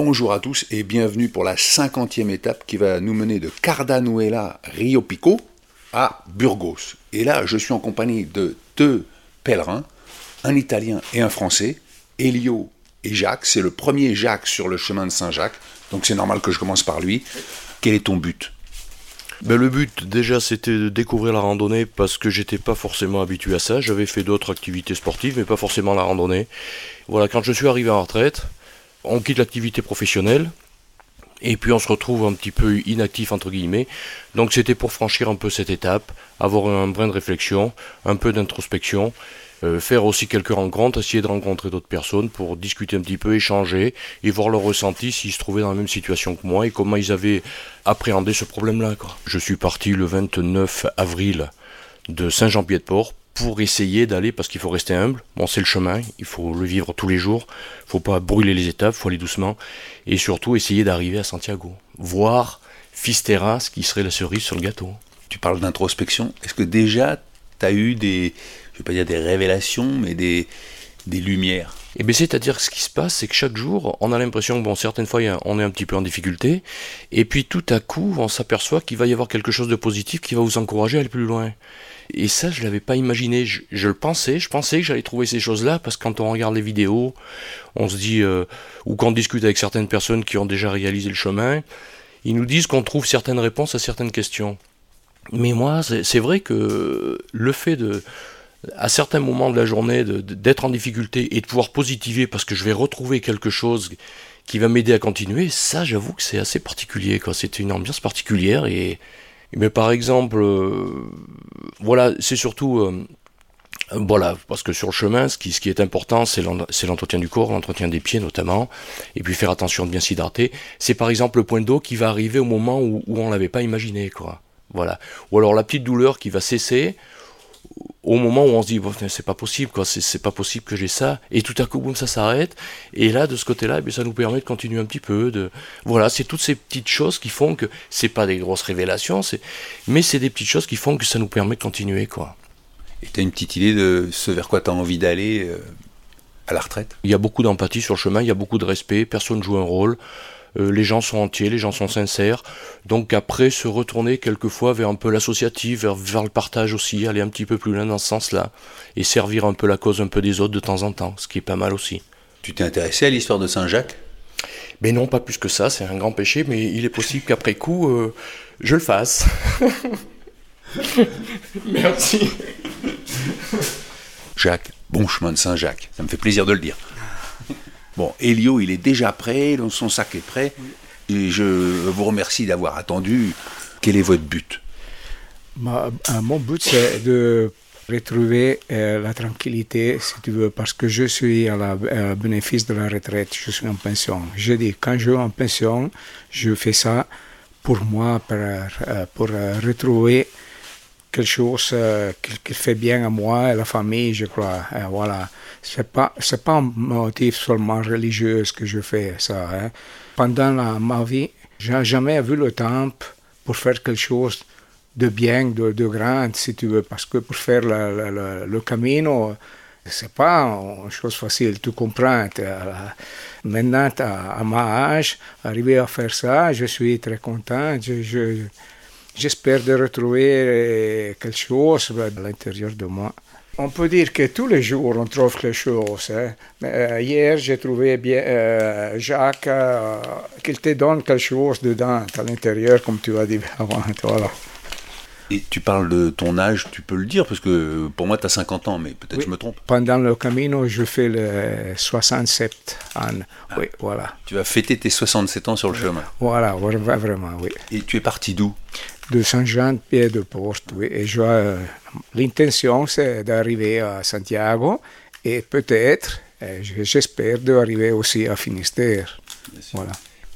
Bonjour à tous et bienvenue pour la cinquantième étape qui va nous mener de Cardanuela Rio Pico à Burgos. Et là, je suis en compagnie de deux pèlerins, un Italien et un Français, Elio et Jacques. C'est le premier Jacques sur le chemin de Saint-Jacques, donc c'est normal que je commence par lui. Quel est ton but? Ben, le but déjà c'était de découvrir la randonnée parce que j'étais pas forcément habitué à ça. J'avais fait d'autres activités sportives mais pas forcément la randonnée. Voilà, quand je suis arrivé en retraite, on quitte l'activité professionnelle et puis on se retrouve un petit peu inactif entre guillemets. Donc c'était pour franchir un peu cette étape, avoir un brin de réflexion, un peu d'introspection, euh, faire aussi quelques rencontres, essayer de rencontrer d'autres personnes pour discuter un petit peu, échanger et voir leur ressenti s'ils se trouvaient dans la même situation que moi et comment ils avaient appréhendé ce problème-là. Je suis parti le 29 avril de Saint-Jean-Pied-de-Port pour essayer d'aller, parce qu'il faut rester humble, bon c'est le chemin, il faut le vivre tous les jours, il faut pas brûler les étapes, il faut aller doucement, et surtout essayer d'arriver à Santiago, voir Fisterra, ce qui serait la cerise sur le gâteau. Tu parles d'introspection, est-ce que déjà tu as eu des, je vais pas dire des révélations, mais des, des lumières? Et eh bien c'est-à-dire que ce qui se passe, c'est que chaque jour, on a l'impression que bon, certaines fois, on est un petit peu en difficulté, et puis tout à coup, on s'aperçoit qu'il va y avoir quelque chose de positif qui va vous encourager à aller plus loin. Et ça, je l'avais pas imaginé. Je, le pensais, je pensais que j'allais trouver ces choses-là, parce que quand on regarde les vidéos, on se dit, euh, ou quand on discute avec certaines personnes qui ont déjà réalisé le chemin, ils nous disent qu'on trouve certaines réponses à certaines questions. Mais moi, c'est vrai que le fait de, à certains moments de la journée, d'être en difficulté et de pouvoir positiver parce que je vais retrouver quelque chose qui va m'aider à continuer, ça, j'avoue que c'est assez particulier. C'est une ambiance particulière et, mais par exemple, euh, voilà, c'est surtout, euh, voilà, parce que sur le chemin, ce qui, est important, c'est l'entretien du corps, l'entretien des pieds notamment, et puis faire attention de bien s'hydrater. C'est par exemple le point d'eau qui va arriver au moment où, où on l'avait pas imaginé, quoi. Voilà. Ou alors la petite douleur qui va cesser au moment où on se dit c'est pas possible quoi c'est pas possible que j'ai ça. Et tout à coup boum ça s'arrête. Et là de ce côté-là eh ça nous permet de continuer un petit peu de voilà c'est toutes ces petites choses qui font que c'est pas des grosses révélations mais c'est des petites choses qui font que ça nous permet de continuer quoi. Et tu as une petite idée de ce vers quoi tu as envie d'aller euh, à la retraite? Il y a beaucoup d'empathie sur le chemin il y a beaucoup de respect personne joue un rôle euh, les gens sont entiers, les gens sont sincères. Donc après, se retourner quelquefois vers un peu l'associatif, vers, vers, le partage aussi, aller un petit peu plus loin dans ce sens-là, et servir un peu la cause un peu des autres de temps en temps, ce qui est pas mal aussi. Tu t'es intéressé à l'histoire de Saint-Jacques? Mais non, pas plus que ça, c'est un grand péché, mais il est possible qu'après coup, euh, je le fasse. Merci. Jacques, bon chemin de Saint-Jacques, ça me fait plaisir de le dire. Bon, Elio, il est déjà prêt, son sac est prêt. Et je vous remercie d'avoir attendu. Quel est votre but? Euh, Mon but, c'est de retrouver euh, la tranquillité, si tu veux, parce que je suis à la bénéfice de la retraite, je suis en pension. Je dis, quand je suis en pension, je fais ça pour moi, pour, euh, pour retrouver quelque chose euh, qui, fait bien à moi et à la famille, je crois. Et voilà. C'est pas, pas un motif seulement religieux que je fais ça. Hein. Pendant ma vie, j'ai jamais vu le temps pour faire quelque chose de bien, de, de grand, si tu veux, parce que pour faire le, le, le camino, c'est pas une chose facile, tu comprends. Maintenant, à, à ma âge, arriver à faire ça, je suis très content. J'espère de retrouver euh, quelque chose à l'intérieur de moi. On peut dire que tous les jours on trouve quelque chose. Hein. Euh, hier, j'ai trouvé bien euh, Jacques qu'il te donne quelque chose dedans, à l'intérieur, comme tu as dit avant. Voilà. Et tu parles de ton âge, tu peux le dire, parce que pour moi, tu as 50 ans, mais peut-être je me trompe. Pendant le Camino, je fais le 67 ans. Ah. oui, voilà. Tu vas fêter tes 67 ans sur le chemin. Voilà, vraiment, oui. Et tu es parti d'où? De Saint-Jean-Pied-de-Porte, oui. Et euh, l'intention, c'est d'arriver à Santiago et peut-être, euh, j'espère, d'arriver aussi à Finistère. Voilà.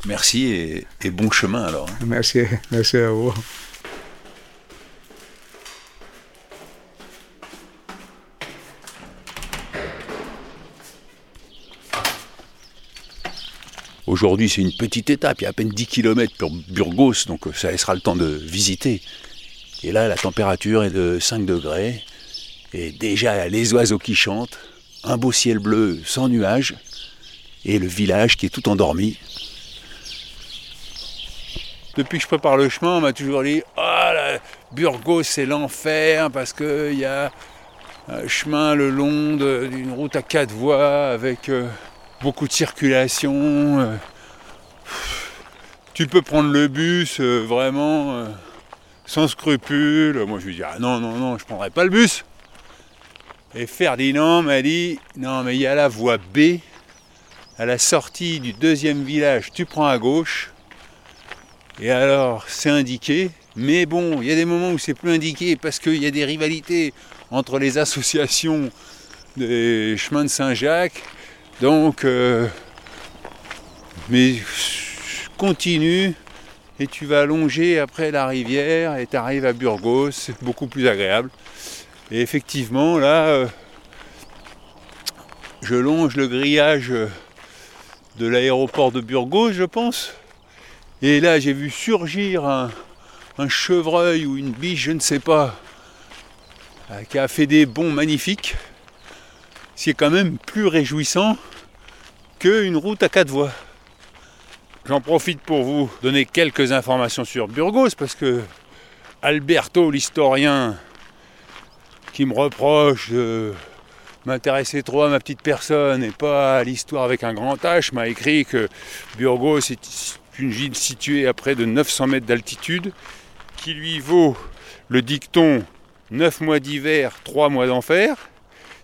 Merci et, et bon chemin alors. Hein. Merci, merci à vous. Aujourd'hui, c'est une petite étape, il y a à peine 10 km pour Burgos, donc euh, ça laissera le temps de visiter. Et là, la température est de 5 degrés, et déjà les oiseaux qui chantent, un beau ciel bleu sans nuages, et le village qui est tout endormi. depuis que je prépare le chemin, on m'a toujours dit Ah, Burgos, c'est l'enfer! Parce qu'il y a un chemin le long d'une route à quatre voies avec euh, beaucoup de circulation. Euh. tu peux prendre le bus euh, vraiment sans scrupule. Moi, je lui dis Ah non, non, non, je prendrai pas le bus. Et Ferdinand m'a dit Non, mais il y a la voie B. À la sortie du deuxième village, tu prends à gauche. Et alors, c'est indiqué, mais bon, il y a des moments où c'est plus indiqué parce qu'il y a des rivalités entre les associations des chemins de Saint-Jacques. Donc, euh, mais continue et tu vas longer après la rivière et tu arrives à Burgos, c'est beaucoup plus agréable. Et effectivement, là, euh, je longe le grillage de l'aéroport de Burgos, je pense. Et là, j'ai vu surgir un, chevreuil ou une biche, je ne sais pas, euh, qui a fait des bonds magnifiques. C'est quand même plus réjouissant qu'une route à quatre voies. J'en profite pour vous donner quelques informations sur Burgos parce que Alberto, l'historien, qui me reproche de m'intéresser trop à ma petite personne et pas à l'histoire avec un grand H, m'a écrit que Burgos est une ville située à près de 900 mètres d'altitude, qui lui vaut le dicton 9 mois d'hiver, 3 mois d'enfer.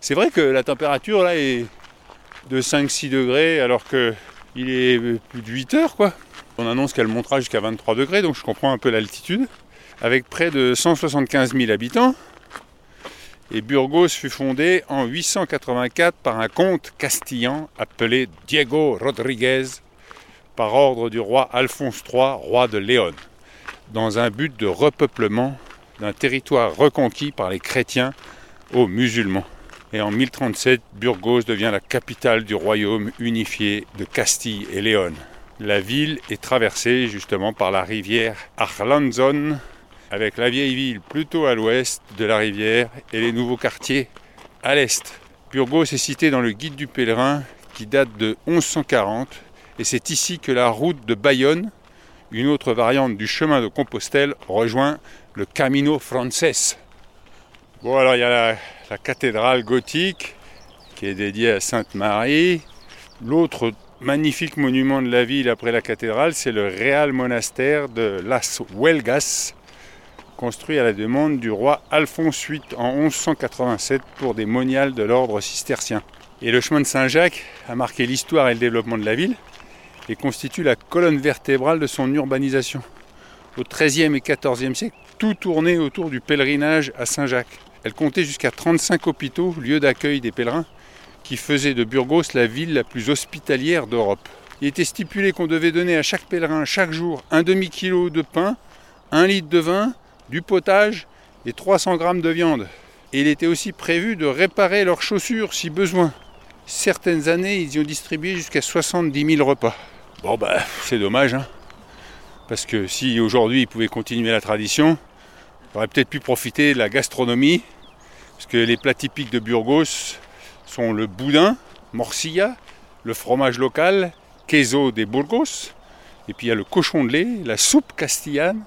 C'est vrai que la température là est de 5-6 degrés alors qu'il est plus de 8 heures quoi. On annonce qu'elle montera jusqu'à 23 degrés, donc je comprends un peu l'altitude. Avec près de 175 000 habitants, et Burgos fut fondée en 884 par un comte castillan appelé Diego Rodriguez par ordre du roi Alphonse III, roi de Léon, dans un but de repeuplement d'un territoire reconquis par les chrétiens aux musulmans. Et en 1037, Burgos devient la capitale du royaume unifié de Castille et Léon. La ville est traversée justement par la rivière Arlanzon, avec la vieille ville plutôt à l'ouest de la rivière et les nouveaux quartiers à l'est. Burgos est cité dans le guide du pèlerin qui date de 1140 et c'est ici que la route de Bayonne, une autre variante du chemin de Compostelle, rejoint le Camino Frances. Bon, alors il y a la cathédrale gothique qui est dédiée à Sainte Marie. L'autre magnifique monument de la ville après la cathédrale, c'est le Real Monastère de Las Huelgas, construit à la demande du roi Alphonse VIII en 1187 pour des moniales de l'ordre cistercien. Et le chemin de Saint-Jacques a marqué l'histoire et le développement de la ville et constitue la colonne vertébrale de son urbanisation. Au XIIIe et XIVe siècle, tout tournait autour du pèlerinage à Saint-Jacques. Elle comptait jusqu'à 35 hôpitaux, lieux d'accueil des pèlerins, qui faisaient de Burgos la ville la plus hospitalière d'Europe. Il était stipulé qu'on devait donner à chaque pèlerin chaque jour un demi-kilo de pain, un litre de vin, du potage et 300 grammes de viande. Et il était aussi prévu de réparer leurs chaussures si besoin. Certaines années, ils y ont distribué jusqu'à 70 000 repas. Bon, bah, c'est dommage, hein. Parce que si aujourd'hui ils pouvaient continuer la tradition, on aurait peut-être pu profiter de la gastronomie. Parce que les plats typiques de Burgos sont le boudin, morcilla, le fromage local, queso de Burgos, et puis il y a le cochon de lait, la soupe castillane,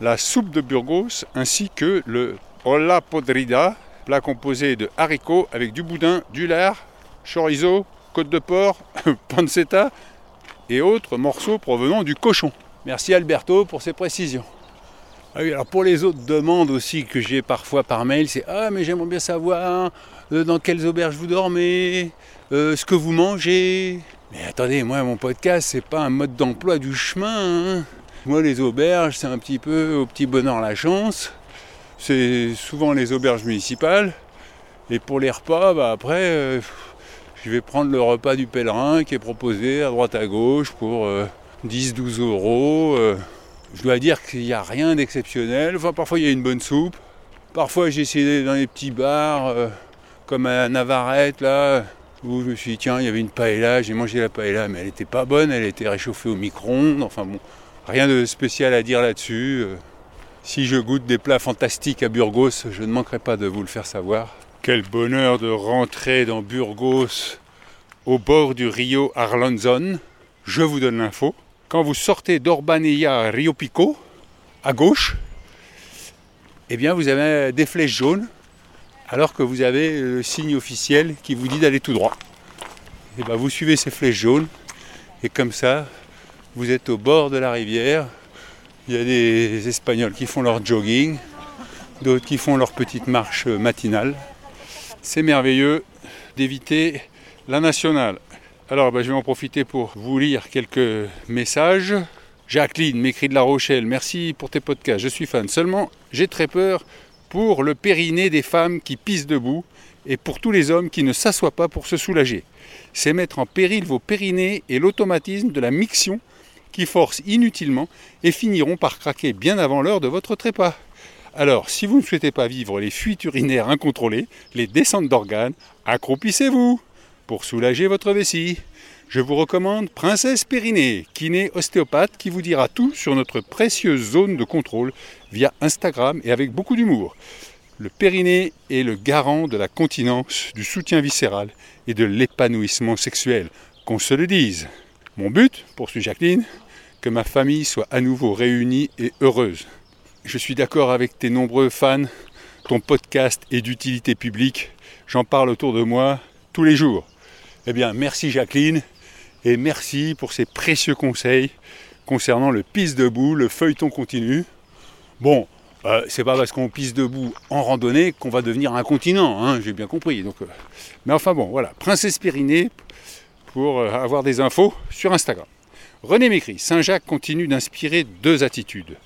la soupe de Burgos, ainsi que le olla podrida, plat composé de haricots avec du boudin, du lard, chorizo, côte de porc, pancetta et autres morceaux provenant du cochon. Merci Alberto pour ces précisions. Ah oui, alors pour les autres demandes aussi que j'ai parfois par mail, c'est Ah, mais j'aimerais bien savoir euh, dans quelles auberges vous dormez, euh, ce que vous mangez. Mais attendez, moi, mon podcast, c'est pas un mode d'emploi du chemin. Hein. Moi, les auberges, c'est un petit peu au petit bonheur la chance. C'est souvent les auberges municipales. Et pour les repas, bah, après, euh, je vais prendre le repas du pèlerin qui est proposé à droite à gauche pour 10-12 euh, euros. Euh. Je dois dire qu'il n'y a rien d'exceptionnel. Parfois il y a une bonne soupe. Parfois j'ai essayé dans les petits bars, euh, comme à Navarrete, là, où je me suis dit, tiens, il y avait une paella, j'ai mangé la paella, mais elle n'était pas bonne, elle était réchauffée au micro-ondes. Enfin bon, rien de spécial à dire là-dessus. Si je goûte des plats fantastiques à Burgos, je ne manquerai pas de vous le faire savoir. Quel bonheur de rentrer dans Burgos au bord du Rio Arlanzon. Je vous donne l'info. Quand vous sortez d'Orbanella Rio Pico, à gauche, eh bien vous avez des flèches jaunes, alors que vous avez le signe officiel qui vous dit d'aller tout droit. Eh bien vous suivez ces flèches jaunes, et comme ça, vous êtes au bord de la rivière. Il y a des Espagnols qui font leur jogging, d'autres qui font leur petite marche matinale. C'est merveilleux d'éviter la nationale. Alors ben, je vais en profiter pour vous lire quelques messages. Jacqueline m'écrit de La Rochelle, merci pour tes podcasts, je suis fan. Seulement, j'ai très peur pour le périnée des femmes qui pissent debout et pour tous les hommes qui ne s'assoient pas pour se soulager. C'est mettre en péril vos périnées et l'automatisme de la miction qui forcent inutilement et finiront par craquer bien avant l'heure de votre trépas. Alors, si vous ne souhaitez pas vivre les fuites urinaires incontrôlées, les descentes d'organes, accroupissez-vous pour soulager votre vessie. Je vous recommande Princesse Périnée, kiné ostéopathe, qui vous dira tout sur notre précieuse zone de contrôle via Instagram et avec beaucoup d'humour. Le périnée est le garant de la continence, du soutien viscéral et de l'épanouissement sexuel, qu'on se le dise. Mon but, poursuit Jacqueline, que ma famille soit à nouveau réunie et heureuse. Je suis d'accord avec tes nombreux fans, ton podcast est d'utilité publique, j'en parle autour de moi tous les jours. Eh bien, merci Jacqueline, et merci pour ces précieux conseils concernant le pisse debout, le feuilleton continu. Bon, euh, c'est pas parce qu'on pisse debout en randonnée qu'on va devenir un continent, hein, j'ai bien compris. Donc, euh, mais enfin bon, voilà, Princesse Pyrénées pour euh, avoir des infos sur Instagram. René m'écrit Saint-Jacques continue d'inspirer deux attitudes.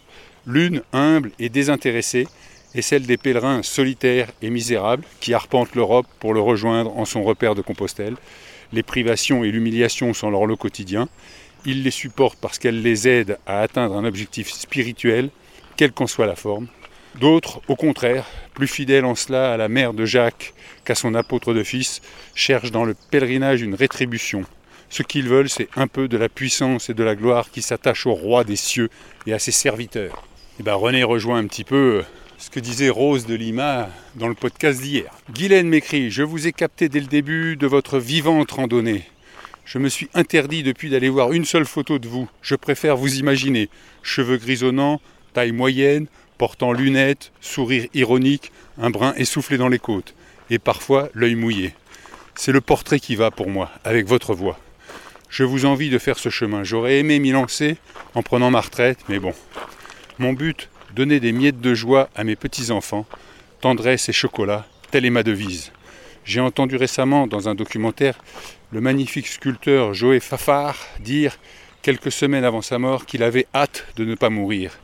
L'une humble et désintéressée est celle des pèlerins solitaires et misérables qui arpentent l'Europe pour le rejoindre en son repère de Compostelle. Les privations et l'humiliation sont leur lot quotidien. Ils les supportent parce qu'elles les aident à atteindre un objectif spirituel, quelle qu'en soit la forme. D'autres, au contraire, plus fidèles en cela à la mère de Jacques qu'à son apôtre de fils, cherchent dans le pèlerinage une rétribution. Ce qu'ils veulent, c'est un peu de la puissance et de la gloire qui s'attache au roi des cieux et à ses serviteurs. Et eh ben René rejoint un petit peu ce que disait Rose de Lima dans le podcast d'hier. Guylaine m'écrit Je vous ai capté dès le début de votre vivante randonnée. Je me suis interdit depuis d'aller voir une seule photo de vous. Je préfère vous imaginer. Cheveux grisonnants, taille moyenne, portant lunettes, sourire ironique, un brin essoufflé dans les côtes, et parfois l'œil mouillé. C'est le portrait qui va pour moi, avec votre voix. Je vous envie de faire ce chemin. J'aurais aimé m'y lancer en prenant ma retraite, mais bon. Mon but, donner des miettes de joie à mes petits-enfants, tendresse et chocolat, telle est ma devise. J'ai entendu récemment dans un documentaire le magnifique sculpteur Joé Fafard dire, quelques semaines avant sa mort, qu'il avait hâte de ne pas mourir.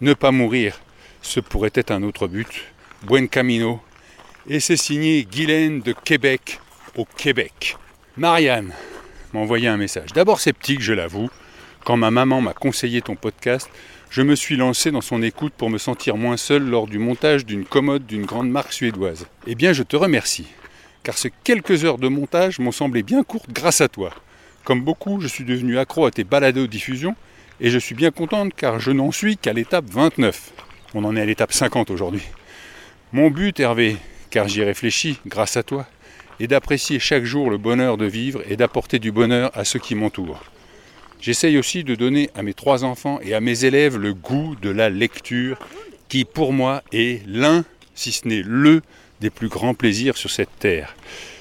Ne pas mourir, ce pourrait être un autre but. Buen camino. Et c'est signé Guylaine de Québec au Québec. Marianne m'a envoyé un message. D'abord sceptique, je l'avoue. Quand ma maman m'a conseillé ton podcast, je me suis lancé dans son écoute pour me sentir moins seul lors du montage d'une commode d'une grande marque suédoise. Eh bien, je te remercie, car ces quelques heures de montage m'ont semblé bien courtes grâce à toi. Comme beaucoup, je suis devenu accro à tes aux diffusions et je suis bien contente car je n'en suis qu'à l'étape 29. On en est à l'étape 50 aujourd'hui. Mon but, Hervé, car j'y réfléchis grâce à toi, est d'apprécier chaque jour le bonheur de vivre et d'apporter du bonheur à ceux qui m'entourent. J'essaye aussi de donner à mes trois enfants et à mes élèves le goût de la lecture, qui pour moi est l'un, si ce n'est le, des plus grands plaisirs sur cette terre.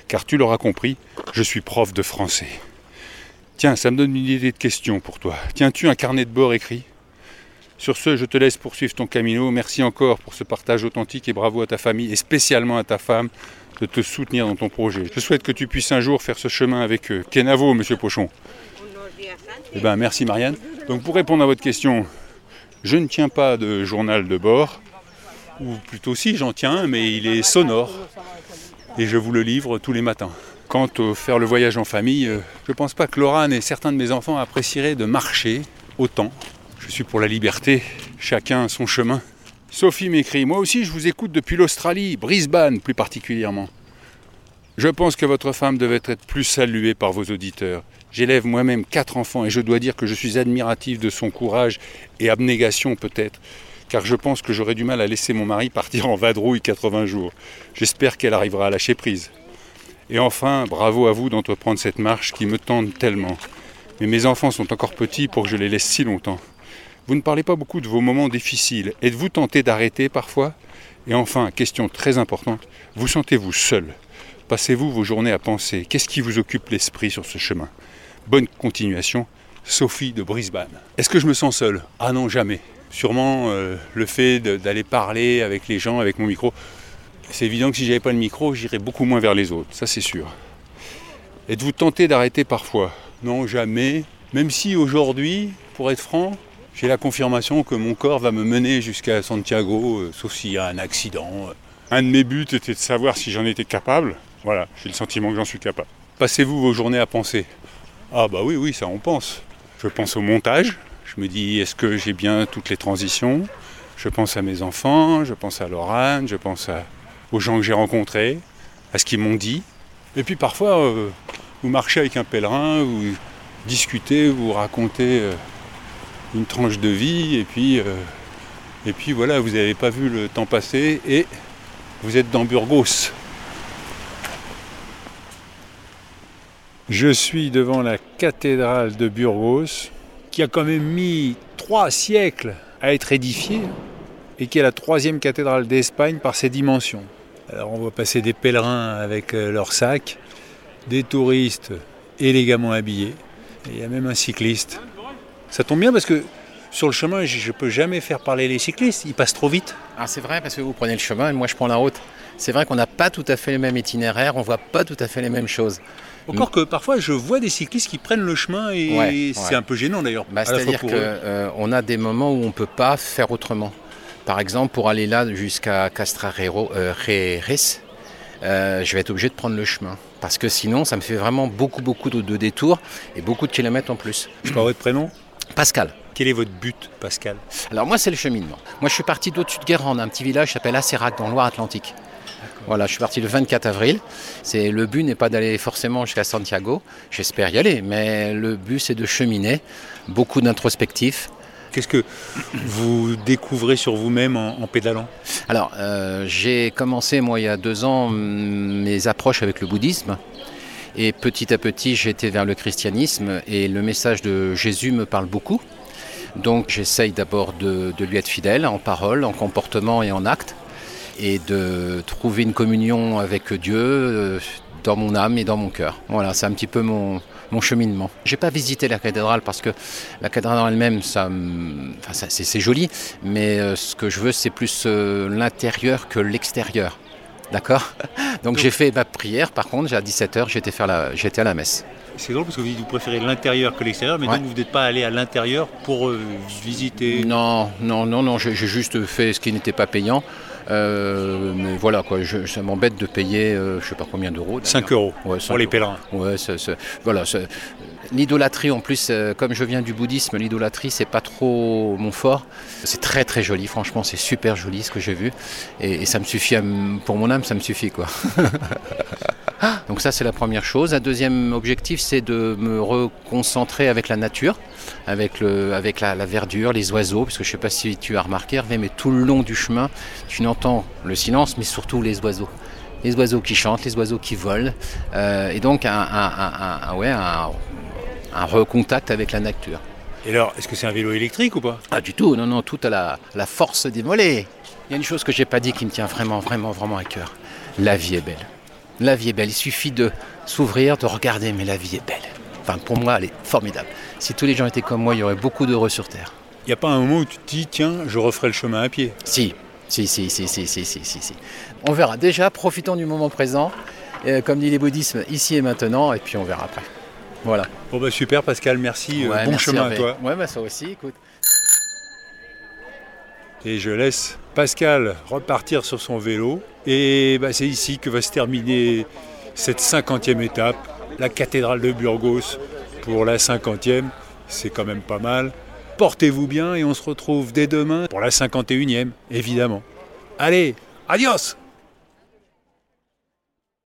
Car tu l'auras compris, je suis prof de français. Tiens, ça me donne une idée de question pour toi. Tiens-tu un carnet de bord écrit? Sur ce, je te laisse poursuivre ton camino. Merci encore pour ce partage authentique et bravo à ta famille et spécialement à ta femme de te soutenir dans ton projet. Je souhaite que tu puisses un jour faire ce chemin avec eux. Kenavo, monsieur Pochon. Eh ben, merci Marianne. Donc pour répondre à votre question, je ne tiens pas de journal de bord, ou plutôt si j'en tiens mais il est sonore, et je vous le livre tous les matins. Quant au faire le voyage en famille, euh, je ne pense pas que Laurent et certains de mes enfants apprécieraient de marcher autant. Je suis pour la liberté, chacun son chemin. Sophie m'écrit, moi aussi je vous écoute depuis l'Australie, Brisbane plus particulièrement. Je pense que votre femme devait être plus saluée par vos auditeurs. J'élève moi-même quatre enfants et je dois dire que je suis admiratif de son courage et abnégation peut-être, car je pense que j'aurais du mal à laisser mon mari partir en vadrouille 80 jours. J'espère qu'elle arrivera à lâcher prise. Et enfin, bravo à vous d'entreprendre cette marche qui me tente tellement. Mais mes enfants sont encore petits pour que je les laisse si longtemps. Vous ne parlez pas beaucoup de vos moments difficiles. Êtes-vous tenté d'arrêter parfois? Et enfin, question très importante, vous sentez-vous seul? Passez-vous vos journées à penser Qu'est-ce qui vous occupe l'esprit sur ce chemin? Bonne continuation, Sophie de Brisbane. Est-ce que je me sens seul? Ah non, jamais. Sûrement euh, le fait d'aller parler avec les gens, avec mon micro. C'est évident que si j'avais pas le micro, j'irais beaucoup moins vers les autres, ça c'est sûr. Êtes-vous tenté d'arrêter parfois? Non, jamais. Même si aujourd'hui, pour être franc, j'ai la confirmation que mon corps va me mener jusqu'à Santiago, euh, sauf s'il y a un accident. Un de mes buts était de savoir si j'en étais capable. Voilà, j'ai le sentiment que j'en suis capable. Passez-vous vos journées à penser? Ah bah oui, oui, ça on pense. Je pense au montage. Je me dis, est-ce que j'ai bien toutes les transitions? Je pense à mes enfants, je pense à Laurent, je pense aux gens que j'ai rencontrés, à ce qu'ils m'ont dit. Et puis parfois, euh, vous marchez avec un pèlerin, vous discutez, vous racontez euh, une tranche de vie et puis, euh, et puis voilà, vous n'avez pas vu le temps passer et vous êtes dans Burgos. Je suis devant la cathédrale de Burgos, qui a quand même mis trois siècles à être édifiée, et qui est la troisième cathédrale d'Espagne par ses dimensions. Alors on voit passer des pèlerins avec euh, leurs sacs, des touristes élégamment habillés, et il y a même un cycliste ça tombe bien parce que sur le chemin, je ne peux jamais faire parler les cyclistes, ils passent trop vite. Ah, c'est vrai parce que vous prenez le chemin et moi je prends la route. C'est vrai qu'on n'a pas tout à fait le même itinéraire, on ne voit pas tout à fait les mêmes choses. Encore que parfois je vois des cyclistes qui prennent le chemin et c'est un peu gênant d'ailleurs. Bah, C'est-à-dire qu'on euh, a des moments où on ne peut pas faire autrement. Par exemple, pour aller là jusqu'à Castrarero, euh, euh, je vais être obligé de prendre le chemin. Parce que sinon, ça me fait vraiment beaucoup, beaucoup de, de détours et beaucoup de kilomètres en plus. Je parle votre prénom? Pascal. Quel est votre but, Pascal? Alors moi, c'est le cheminement. Moi, je suis parti d'au-dessus de Guérande, un petit village qui s'appelle Acérac, dans Loire-Atlantique. Voilà, je suis parti le 24 avril. C'est le but n'est pas d'aller forcément jusqu'à Santiago. J'espère y aller, mais le but c'est de cheminer. Beaucoup d'introspectif. Qu'est-ce que vous découvrez sur vous-même en, pédalant? Alors, euh, j'ai commencé moi il y a deux ans mes approches avec le bouddhisme. Et petit à petit, été vers le christianisme et le message de Jésus me parle beaucoup. Donc j'essaye d'abord de, lui être fidèle en parole, en comportement et en acte, et de trouver une communion avec Dieu euh, dans mon âme et dans mon cœur. Voilà, c'est un petit peu mon, mon cheminement. J'ai pas visité la cathédrale parce que la cathédrale elle-même, ça, enfin, c'est joli, mais euh, ce que je veux, c'est plus euh, l'intérieur que l'extérieur. D'accord? Donc j'ai fait ma prière, par contre, à 17h, j'étais, faire la, j'étais à la messe. C'est drôle parce que vous, préférez l'intérieur que l'extérieur, mais donc vous n'êtes pas allé à l'intérieur pour euh, visiter? Non, non, non, non, j'ai, juste fait ce qui n'était pas payant. Euh, mais voilà, quoi, ça m'embête de payer, euh, je sais pas combien d'euros. 5 euros pour les pèlerins. Ouais, voilà, L'idolâtrie, en plus, euh, comme je viens du bouddhisme, l'idolâtrie, c'est pas trop mon fort. C'est très très joli, franchement, c'est super joli ce que j'ai vu. Et, ça me suffit, pour mon âme, ça me suffit, quoi. Donc ça, c'est la première chose. Un deuxième objectif, c'est de me reconcentrer avec la nature, avec, le, avec la, verdure, les oiseaux, parce que je ne sais pas si tu as remarqué, Hervé, mais tout le long du chemin, tu n'entends le silence, mais surtout les oiseaux les oiseaux qui chantent, les oiseaux qui volent, euh, et donc un, un, ouais, un, un recontact avec la nature. Et alors, est-ce que c'est un vélo électrique ou pas? Ah du tout, non, non, tout à la, la force des mollets. Il y a une chose que j'ai pas dit qui me tient vraiment, vraiment, vraiment à cœur. La vie est belle. La vie est belle. Il suffit de s'ouvrir, de regarder, mais la vie est belle. Enfin, pour moi, elle est formidable. Si tous les gens étaient comme moi, il y aurait beaucoup d'heureux sur Terre. Il n'y a pas un moment où tu te dis, tiens, je referai le chemin à pied Si, si, si, si, si, si, si, si. On verra. Déjà, profitons du moment présent. Euh, comme dit les bouddhismes, ici et maintenant, et puis on verra après. Voilà. Bon bah super Pascal, merci. Euh, bon chemin à toi. Ouais bah ça aussi, écoute. Et je laisse Pascal repartir sur son vélo. Et bah, c'est ici que va se terminer cette cinquantième étape, la cathédrale de Burgos pour la cinquantième. C'est quand même pas mal. Portez-vous bien et on se retrouve dès demain pour la cinquante et unième, évidemment. Allez, adios